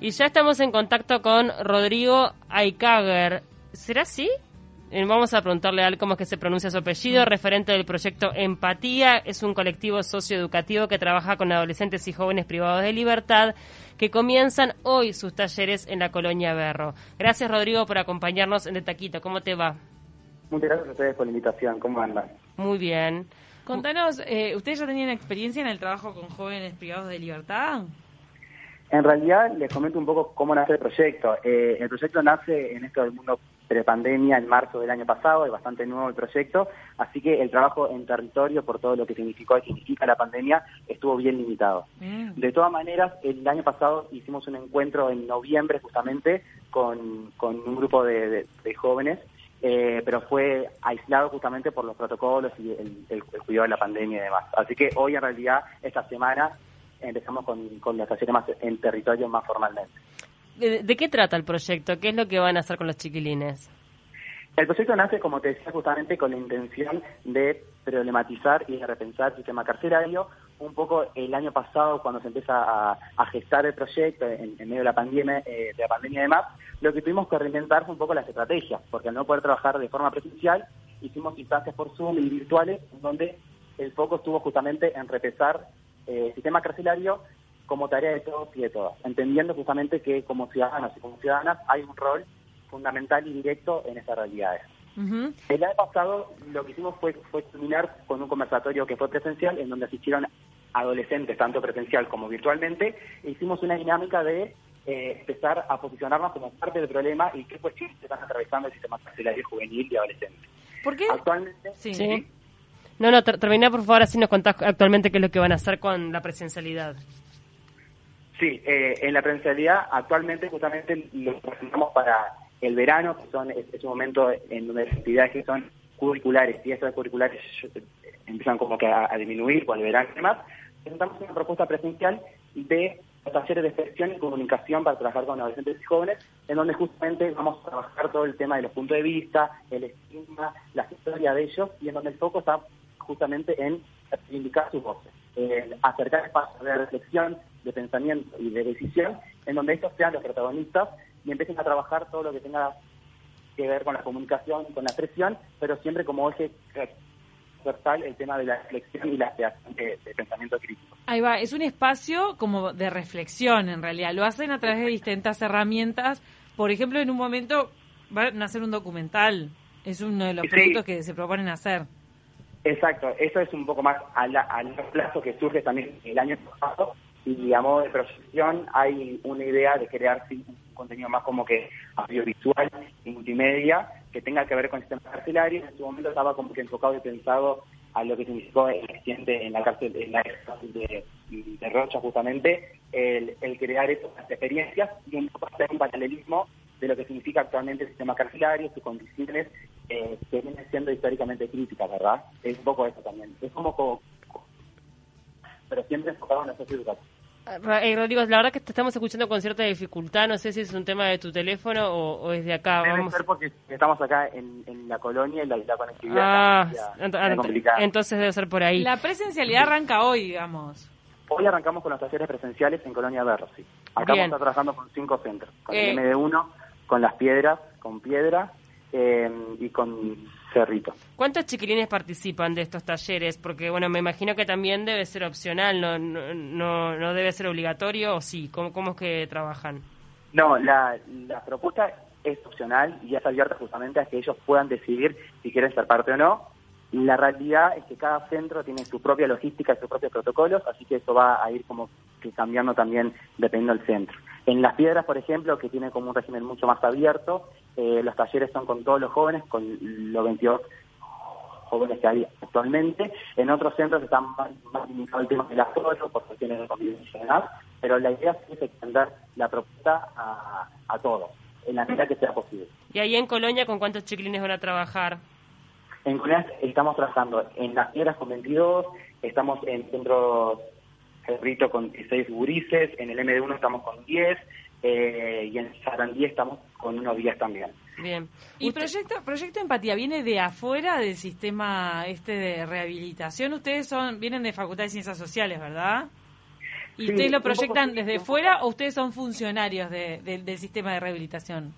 Y ya estamos en contacto con Rodrigo Aikager. ¿Será así? Eh, Vamos a preguntarle a él cómo es que se pronuncia su apellido, referente del proyecto Empatía. Es un colectivo socioeducativo que trabaja con adolescentes y jóvenes privados de libertad que comienzan hoy sus talleres en la colonia Berro. Gracias, Rodrigo, por acompañarnos en De Taquito. ¿Cómo te va? Muchas gracias a ustedes por la invitación. ¿Cómo andan? Muy bien. Contanos, eh, ¿ustedes ya tenían experiencia en el trabajo con jóvenes privados de libertad? En realidad, les comento un poco cómo nace el proyecto. Eh, el proyecto nace en esto del mundo prepandemia en marzo del año pasado, es bastante nuevo el proyecto, así que el trabajo en territorio, por todo lo que significó y significa la pandemia, estuvo bien limitado. Mm. De todas maneras, el año pasado hicimos un encuentro en noviembre justamente con, con un grupo de, de- de jóvenes, eh, pero fue aislado justamente por los protocolos y el, el- el cuidado de la pandemia y demás. Así que hoy en realidad, esta semana, empezamos con, con las talleres más en territorio más formalmente. ¿De, de qué trata el proyecto? ¿Qué es lo que van a hacer con los chiquilines? El proyecto nace, como te decía, justamente con la intención de problematizar y de repensar el sistema carcelario. Un poco el año pasado, cuando se empieza a, a gestar el proyecto en, en medio de la pandemia, eh, de la pandemia y demás, lo que tuvimos que reinventar fue un poco las estrategias, porque al no poder trabajar de forma presencial, hicimos instancias por Zoom y virtuales, donde el foco estuvo justamente en repensar eh, sistema carcelario como tarea de todos y de todas, entendiendo justamente que como ciudadanos y como ciudadanas hay un rol fundamental y directo en esas realidades. El año pasado lo que hicimos fue, fue culminar con un conversatorio que fue presencial, en donde asistieron adolescentes, tanto presencial como virtualmente, e hicimos una dinámica de eh, empezar a posicionarnos como parte del problema y qué cuestiones están atravesando el sistema carcelario juvenil y adolescente. ¿Por qué? Actualmente, Sí. ¿Sí? No, no, ter- termina por favor, así nos contás actualmente qué es lo que van a hacer con la presencialidad. Sí, eh, en la presencialidad actualmente justamente lo presentamos para el verano, que son es, es un momento en donde las actividades que son curriculares y extracurriculares eh, empiezan como que a, disminuir por el verano y demás, presentamos una propuesta presencial de talleres de expresión y comunicación para trabajar con adolescentes y jóvenes, en donde justamente vamos a trabajar todo el tema de los puntos de vista, el estigma, la historia de ellos, y en donde el foco está justamente en reivindicar sus voces, en acercar espacios de reflexión, de pensamiento y de decisión, en donde estos sean los protagonistas y empiecen a trabajar todo lo que tenga que ver con la comunicación, con la expresión, pero siempre como eje el tema de la reflexión y la creación de, de pensamiento crítico. Ahí va, es un espacio como de reflexión en realidad. Lo hacen a través de distintas herramientas. Por ejemplo, en un momento van a hacer un documental. Es uno de los Sí. proyectos que se proponen hacer. Exacto, eso es un poco más a, la- a largo plazo que surge también el año pasado y a modo de proyección hay una idea de crear un contenido más como que audiovisual y multimedia que tenga que ver con el sistema carcelario. En su momento estaba como que enfocado y pensado a lo que significó el accidente en la cárcel, en la de, de Rocha justamente, el, el crear esas experiencias y un poco hacer un paralelismo de lo que significa actualmente el sistema carcelario, sus condiciones eh, que vienen siendo históricamente críticas, ¿verdad? Es un poco eso también. Es como, como- pero siempre enfocado en la socioeducación. Ra- eh, Rodrigo, la verdad que te estamos escuchando con cierta dificultad. No sé si es un tema de tu teléfono o, o es de acá. Debe Vamos. ser porque estamos acá en, en la colonia y la, la conectividad Ah, ent- entonces debe ser por ahí. La presencialidad arranca hoy, digamos. Hoy arrancamos con los talleres presenciales en Colonia Berro, sí. Acá Bien. vamos a estar trabajando con cinco centros. Con Eh. el MD1, con Las Piedras, con Piedra eh, y con Cerrito. ¿Cuántos chiquilines participan de estos talleres? Porque, bueno, me imagino que también debe ser opcional, no, no, no, no debe ser obligatorio, o sí, ¿cómo, cómo es que trabajan? No, la, la propuesta es opcional y es abierta justamente a que ellos puedan decidir si quieren ser parte o no. La realidad es que cada centro tiene su propia logística y sus propios protocolos, así que eso va a ir como que cambiando también dependiendo del centro. En Las Piedras, por ejemplo, que tiene como un régimen mucho más abierto, eh, los talleres son con todos los jóvenes, con los 22 jóvenes que hay actualmente. En otros centros están más, más limitados el tema del aforo por cuestiones de convivencia pero la idea es extender la propuesta a, a todos, en la medida que sea posible. Y ahí en Colonia, ¿con cuántos chiquilines van a trabajar? En Colonia estamos trabajando en Las Piedras con 22, estamos en Centro Cerrito con 16 gurises, en el MD1 estamos con 10 eh, y en Sarandí estamos con unos 10 también. Bien. ¿Y Usted- proyecto, proyecto Empatía viene de afuera del sistema este de rehabilitación? Ustedes son vienen de Facultad de Ciencias Sociales, ¿verdad? ¿Y ustedes lo proyectan desde fuera o ustedes son funcionarios del sistema de rehabilitación?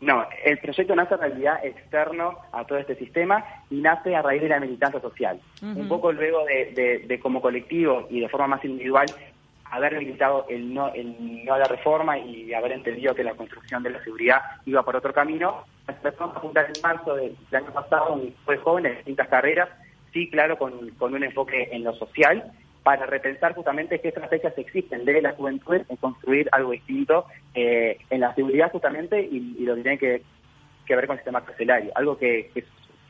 No, el proyecto nace en realidad externo a todo este sistema y nace a raíz de la militancia social. Un poco luego de, como colectivo y de forma más individual haber militado el no, el no a la reforma y haber entendido que la construcción de la seguridad iba por otro camino, empezamos a juntar en marzo del, año pasado un jóvenes de distintas carreras, sí, claro, con, con un enfoque en lo social para repensar justamente qué estrategias existen de la juventud en construir algo distinto eh, en la seguridad justamente y, lo que tiene que, ver con el sistema carcelario. Algo que,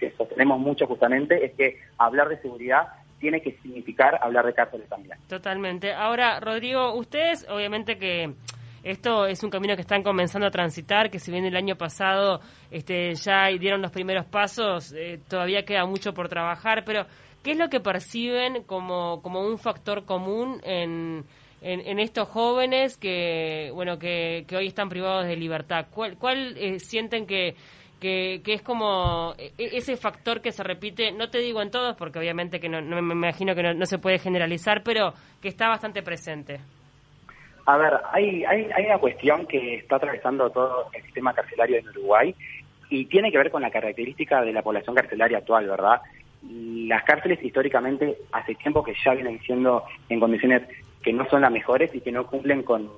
que, sostenemos mucho justamente es que hablar de seguridad tiene que significar hablar de cárceles también. Totalmente. Ahora, Rodrigo, ustedes obviamente que esto es un camino que están comenzando a transitar, que si bien el año pasado este, ya dieron los primeros pasos, eh, todavía queda mucho por trabajar, pero ¿Qué es lo que perciben como, como un factor común en, en, estos jóvenes que, bueno, que, que, hoy están privados de libertad? ¿Cuál, cuál eh, sienten que, que, es como e, e, ese factor que se repite, no te digo en todos, porque obviamente que no, me imagino que no, se puede generalizar, pero que está bastante presente? A ver, hay, hay, hay una cuestión que está atravesando todo el sistema carcelario en Uruguay y tiene que ver con la característica de la población carcelaria actual, ¿verdad? Las cárceles históricamente hace tiempo que ya vienen siendo en condiciones que no son las mejores y que no cumplen con,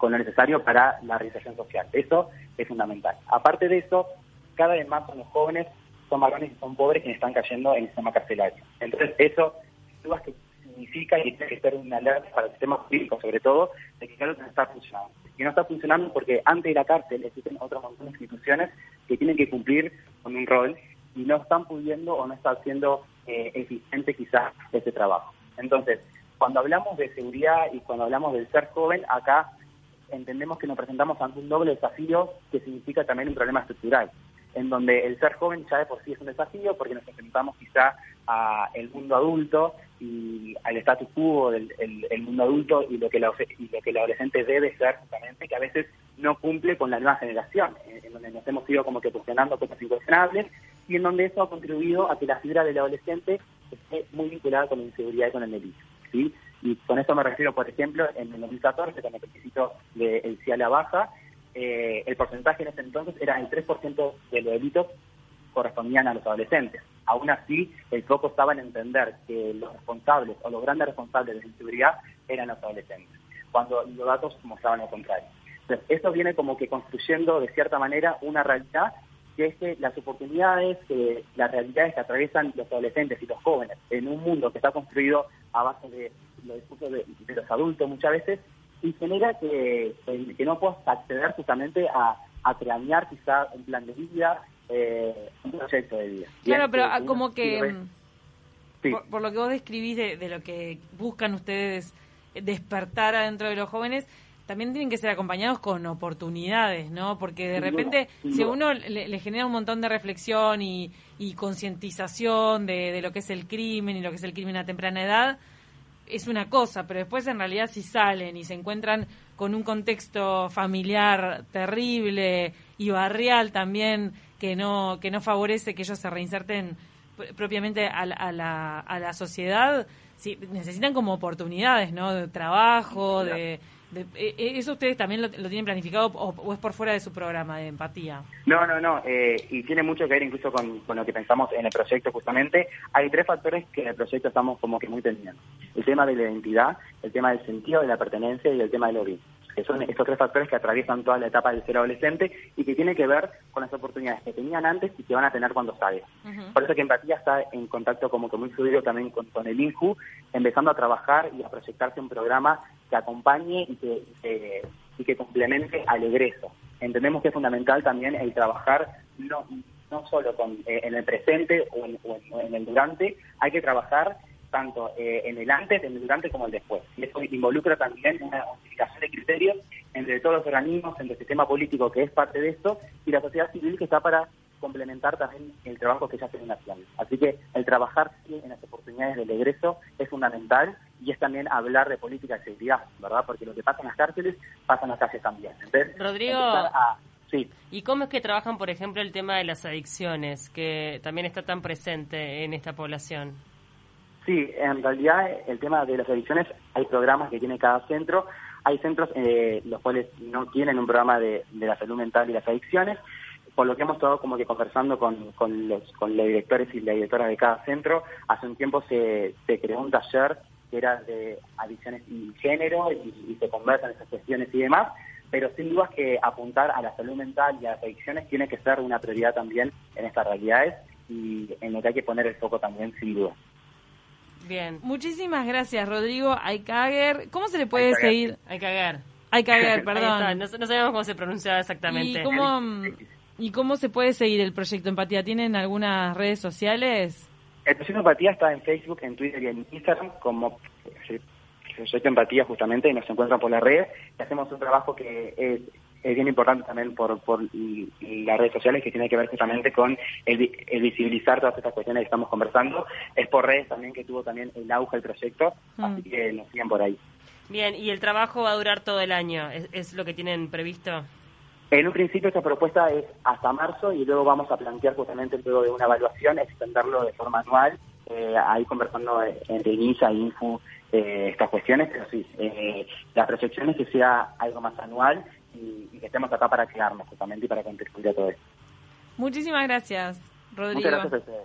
lo necesario para la realización social. Eso es fundamental. Aparte de eso, cada vez más son los jóvenes, son varones y son pobres quienes están cayendo en el sistema carcelario. Entonces, eso, dudas que significa y tiene que ser una alerta para el sistema jurídico, sobre todo, de que algo no está funcionando. Y no está funcionando porque antes de la cárcel existen otras instituciones que tienen que cumplir con un rol y no están pudiendo o no está siendo eh, eficiente quizás ese trabajo. Entonces, cuando hablamos de seguridad y cuando hablamos del ser joven, acá entendemos que nos presentamos ante un doble desafío que significa también un problema estructural, en donde el ser joven ya de por sí es un desafío porque nos enfrentamos quizá al mundo adulto y al status quo del el, mundo adulto y lo que la, y lo que el adolescente debe ser justamente, que a veces no cumple con la nueva generación, en, donde nos hemos ido como que cuestionando cosas incuestionables y en donde eso ha contribuido a que la figura del adolescente esté muy vinculada con la inseguridad y con el delito. ¿sí? Y con eso me refiero, por ejemplo, en el 2014, con el requisito del CIA a la baja, eh, el porcentaje en ese entonces era el 3% de los delitos correspondían a los adolescentes. Aún así, el foco estaba en entender que los responsables o los grandes responsables de la inseguridad eran los adolescentes, cuando los datos mostraban lo contrario. Entonces, esto viene como que construyendo de cierta manera una realidad que es que las oportunidades, las realidades que atraviesan los adolescentes y los jóvenes en un mundo que está construido a base de los discursos de, los adultos muchas veces, y genera que, no puedas acceder justamente a, a cranear quizá un plan de vida, eh, un proyecto de vida. Claro, pero ah, como que, mm, por, lo que vos describís de, de lo que buscan ustedes despertar adentro de los jóvenes, también tienen que ser acompañados con oportunidades, ¿no? Porque de repente, si a uno le, genera un montón de reflexión y, concientización de, lo que es el crimen y lo que es el crimen a temprana edad, es una cosa, pero después en realidad si salen y se encuentran con un contexto familiar terrible y barrial también que no que no favorece que ellos se reinserten propiamente a la, a la, sociedad, sí, necesitan como oportunidades, ¿no? De trabajo, de eh, eh, ¿Eso ustedes también lo, tienen planificado o, es por fuera de su programa de empatía? No, no, no. Eh, y tiene mucho que ver incluso con, lo que pensamos en el proyecto justamente. Hay tres factores que en el proyecto estamos como que muy teniendo. El tema de la identidad, el tema del sentido de la pertenencia y el tema del origen que son estos tres factores que atraviesan toda la etapa del ser adolescente y que tiene que ver con las oportunidades que tenían antes y que van a tener cuando salgan. Por eso que Empatía está en contacto como que muy fluido también con, el INJU, empezando a trabajar y a proyectarse un programa que acompañe y que, y que complemente al egreso. Entendemos que es fundamental también el trabajar no, no solo con, eh, en el presente o en el durante, hay que trabajar tanto eh, en el antes, en el durante como el después. Y eso involucra también una unificación de criterios entre todos los organismos, entre el sistema político que es parte de esto y la sociedad civil que está para complementar también el trabajo que ya hace en naciones. Así que el trabajar en las oportunidades del egreso es fundamental y es también hablar de política de seguridad, ¿verdad? Porque lo que pasa en las cárceles pasa en las calles también. Rodrigo, sí. ¿y cómo es que trabajan, por ejemplo, el tema de las adicciones, que también está tan presente en esta población? Sí, en realidad el tema de las adicciones, hay programas que tiene cada centro, hay centros eh, los cuales no tienen un programa de, la salud mental y las adicciones, por lo que hemos estado como que conversando con, con, los, con los directores y la directora de cada centro, hace un tiempo se, se creó un taller que era de adicciones y género y, se conversan esas cuestiones y demás, pero sin duda que apuntar a la salud mental y a las adicciones tiene que ser una prioridad también en estas realidades y en lo que hay que poner el foco también sin duda. Bien. Muchísimas gracias, Rodrigo Aykager. ¿Cómo se le puede seguir? Aykager. Aykager, perdón. No, sabemos cómo se pronuncia exactamente. ¿Y cómo, ¿Y cómo se puede seguir el proyecto Empatía? ¿Tienen algunas redes sociales? El proyecto Empatía está en Facebook, en Twitter y en Instagram como proyecto Empatía justamente y nos encuentran por las redes y hacemos un trabajo que es, bien importante también por, por las redes sociales que tiene que ver justamente con el, visibilizar todas estas cuestiones que estamos conversando. Es por redes también que tuvo también el auge el proyecto, mm. así que nos siguen por ahí. Bien, ¿y el trabajo va a durar todo el año? es lo que tienen previsto? En un principio esta propuesta es hasta marzo y luego vamos a plantear justamente luego de una evaluación extenderlo de forma anual, eh, ahí conversando entre INISA e INFU eh, estas cuestiones, pero sí, eh, la proyección es que sea algo más anual y, que estemos acá para quedarnos justamente y para contribuir a todo esto. Muchísimas gracias, Rodrigo. Muchas gracias a ustedes.